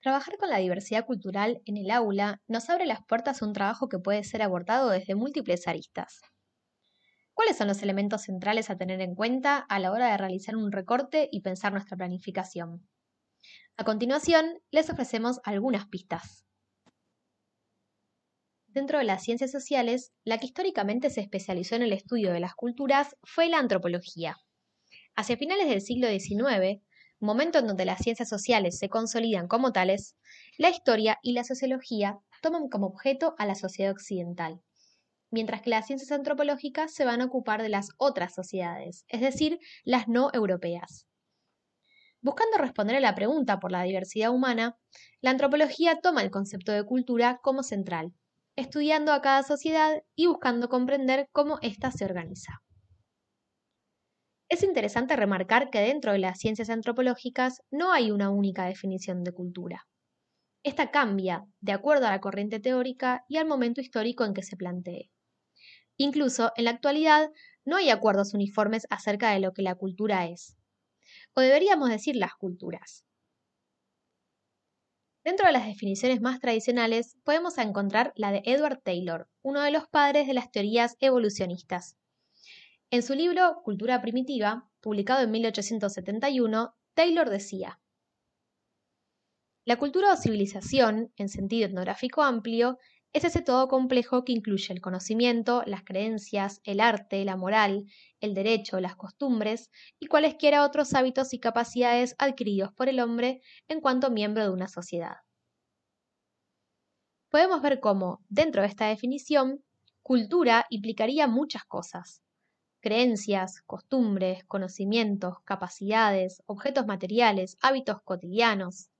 Trabajar con la diversidad cultural en el aula nos abre las puertas a un trabajo que puede ser abordado desde múltiples aristas. ¿Cuáles son los elementos centrales a tener en cuenta a la hora de realizar un recorte y pensar nuestra planificación? A continuación, les ofrecemos algunas pistas. Dentro de las ciencias sociales, la que históricamente se especializó en el estudio de las culturas fue la antropología. Hacia finales del siglo XIX, momento en donde las ciencias sociales se consolidan como tales, la historia y la sociología toman como objeto a la sociedad occidental, mientras que las ciencias antropológicas se van a ocupar de las otras sociedades, es decir, las no europeas. Buscando responder a la pregunta por la diversidad humana, la antropología toma el concepto de cultura como central, estudiando a cada sociedad y buscando comprender cómo ésta se organiza. Es interesante remarcar que dentro de las ciencias antropológicas no hay una única definición de cultura. Esta cambia de acuerdo a la corriente teórica y al momento histórico en que se plantee. Incluso en la actualidad no hay acuerdos uniformes acerca de lo que la cultura es. O deberíamos decir las culturas. Dentro de las definiciones más tradicionales podemos encontrar la de Edward Taylor, uno de los padres de las teorías evolucionistas, en su libro Cultura Primitiva, publicado en 1871, Taylor decía, La cultura o civilización, en sentido etnográfico amplio, es ese todo complejo que incluye el conocimiento, las creencias, el arte, la moral, el derecho, las costumbres y cualesquiera otros hábitos y capacidades adquiridos por el hombre en cuanto miembro de una sociedad. Podemos ver cómo, dentro de esta definición, cultura implicaría muchas cosas, creencias, costumbres, conocimientos, capacidades, objetos materiales, hábitos cotidianos.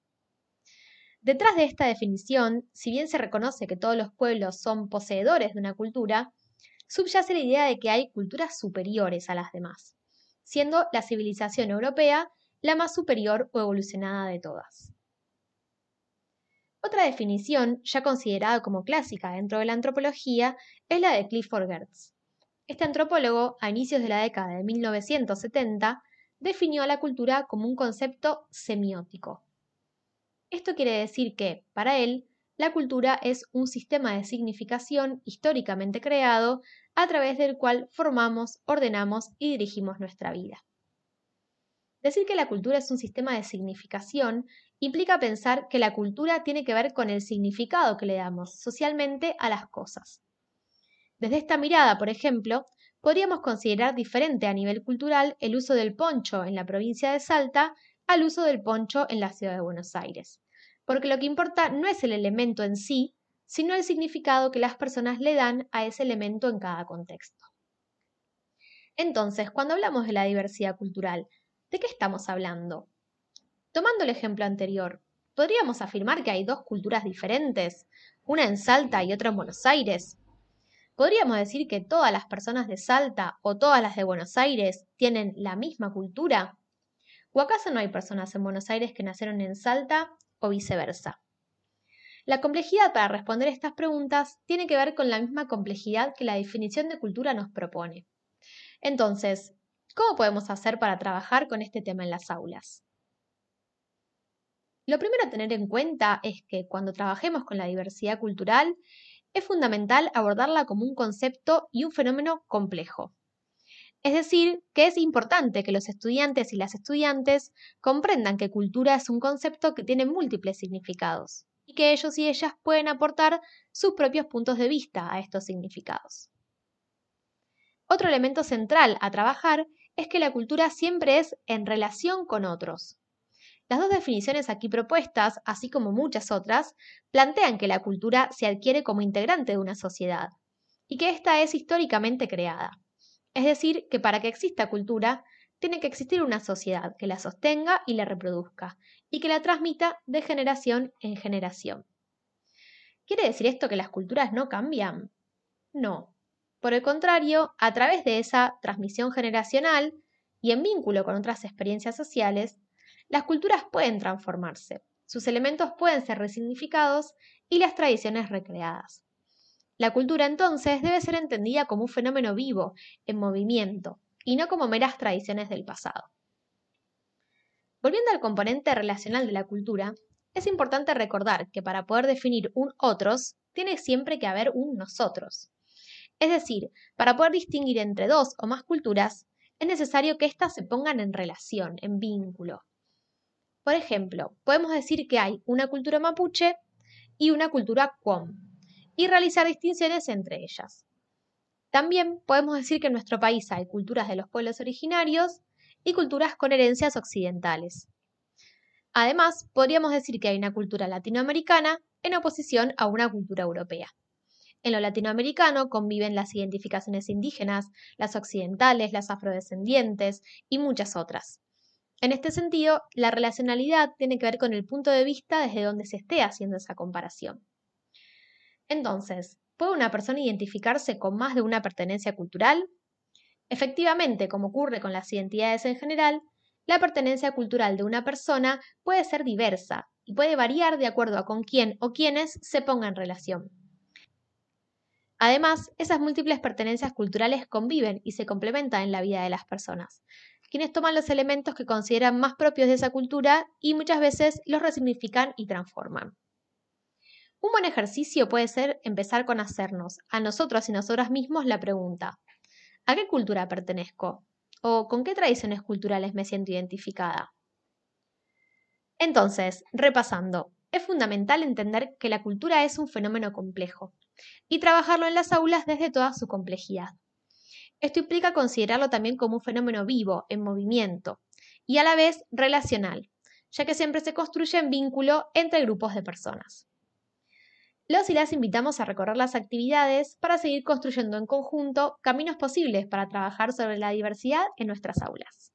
Detrás de esta definición, si bien se reconoce que todos los pueblos son poseedores de una cultura, subyace la idea de que hay culturas superiores a las demás, siendo la civilización europea la más superior o evolucionada de todas. Otra definición, ya considerada como clásica dentro de la antropología, es la de Clifford Geertz, este antropólogo, a inicios de la década de 1970, definió la cultura como un concepto semiótico. Esto quiere decir que, para él, la cultura es un sistema de significación históricamente creado a través del cual formamos, ordenamos y dirigimos nuestra vida. Decir que la cultura es un sistema de significación implica pensar que la cultura tiene que ver con el significado que le damos socialmente a las cosas. Desde esta mirada, por ejemplo, podríamos considerar diferente a nivel cultural el uso del poncho en la provincia de Salta al uso del poncho en la ciudad de Buenos Aires, porque lo que importa no es el elemento en sí, sino el significado que las personas le dan a ese elemento en cada contexto. Entonces, cuando hablamos de la diversidad cultural, ¿de qué estamos hablando? Tomando el ejemplo anterior, ¿podríamos afirmar que hay dos culturas diferentes, una en Salta y otra en Buenos Aires? ¿Podríamos decir que todas las personas de Salta o todas las de Buenos Aires tienen la misma cultura? ¿O acaso no hay personas en Buenos Aires que nacieron en Salta o viceversa? La complejidad para responder estas preguntas tiene que ver con la misma complejidad que la definición de cultura nos propone. Entonces, ¿cómo podemos hacer para trabajar con este tema en las aulas? Lo primero a tener en cuenta es que cuando trabajemos con la diversidad cultural, es fundamental abordarla como un concepto y un fenómeno complejo. Es decir, que es importante que los estudiantes y las estudiantes comprendan que cultura es un concepto que tiene múltiples significados y que ellos y ellas pueden aportar sus propios puntos de vista a estos significados. Otro elemento central a trabajar es que la cultura siempre es en relación con otros, las dos definiciones aquí propuestas, así como muchas otras, plantean que la cultura se adquiere como integrante de una sociedad y que ésta es históricamente creada. Es decir, que para que exista cultura, tiene que existir una sociedad que la sostenga y la reproduzca, y que la transmita de generación en generación. ¿Quiere decir esto que las culturas no cambian? No. Por el contrario, a través de esa transmisión generacional y en vínculo con otras experiencias sociales, las culturas pueden transformarse, sus elementos pueden ser resignificados y las tradiciones recreadas. La cultura entonces debe ser entendida como un fenómeno vivo, en movimiento, y no como meras tradiciones del pasado. Volviendo al componente relacional de la cultura, es importante recordar que para poder definir un otros, tiene siempre que haber un nosotros. Es decir, para poder distinguir entre dos o más culturas, es necesario que éstas se pongan en relación, en vínculo. Por ejemplo, podemos decir que hay una cultura mapuche y una cultura cuom, y realizar distinciones entre ellas. También podemos decir que en nuestro país hay culturas de los pueblos originarios y culturas con herencias occidentales. Además, podríamos decir que hay una cultura latinoamericana en oposición a una cultura europea. En lo latinoamericano conviven las identificaciones indígenas, las occidentales, las afrodescendientes y muchas otras. En este sentido, la relacionalidad tiene que ver con el punto de vista desde donde se esté haciendo esa comparación. Entonces, ¿puede una persona identificarse con más de una pertenencia cultural? Efectivamente, como ocurre con las identidades en general, la pertenencia cultural de una persona puede ser diversa y puede variar de acuerdo a con quién o quiénes se ponga en relación. Además, esas múltiples pertenencias culturales conviven y se complementan en la vida de las personas, quienes toman los elementos que consideran más propios de esa cultura y muchas veces los resignifican y transforman. Un buen ejercicio puede ser empezar con hacernos, a nosotros y nosotras mismos, la pregunta, ¿a qué cultura pertenezco? ¿O con qué tradiciones culturales me siento identificada? Entonces, repasando, es fundamental entender que la cultura es un fenómeno complejo y trabajarlo en las aulas desde toda su complejidad. Esto implica considerarlo también como un fenómeno vivo, en movimiento, y a la vez relacional, ya que siempre se construye en vínculo entre grupos de personas. Los y las invitamos a recorrer las actividades para seguir construyendo en conjunto caminos posibles para trabajar sobre la diversidad en nuestras aulas.